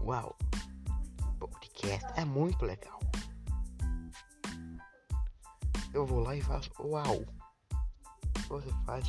Uau! Podcast é muito legal. Eu vou lá e faço uau. Você faz.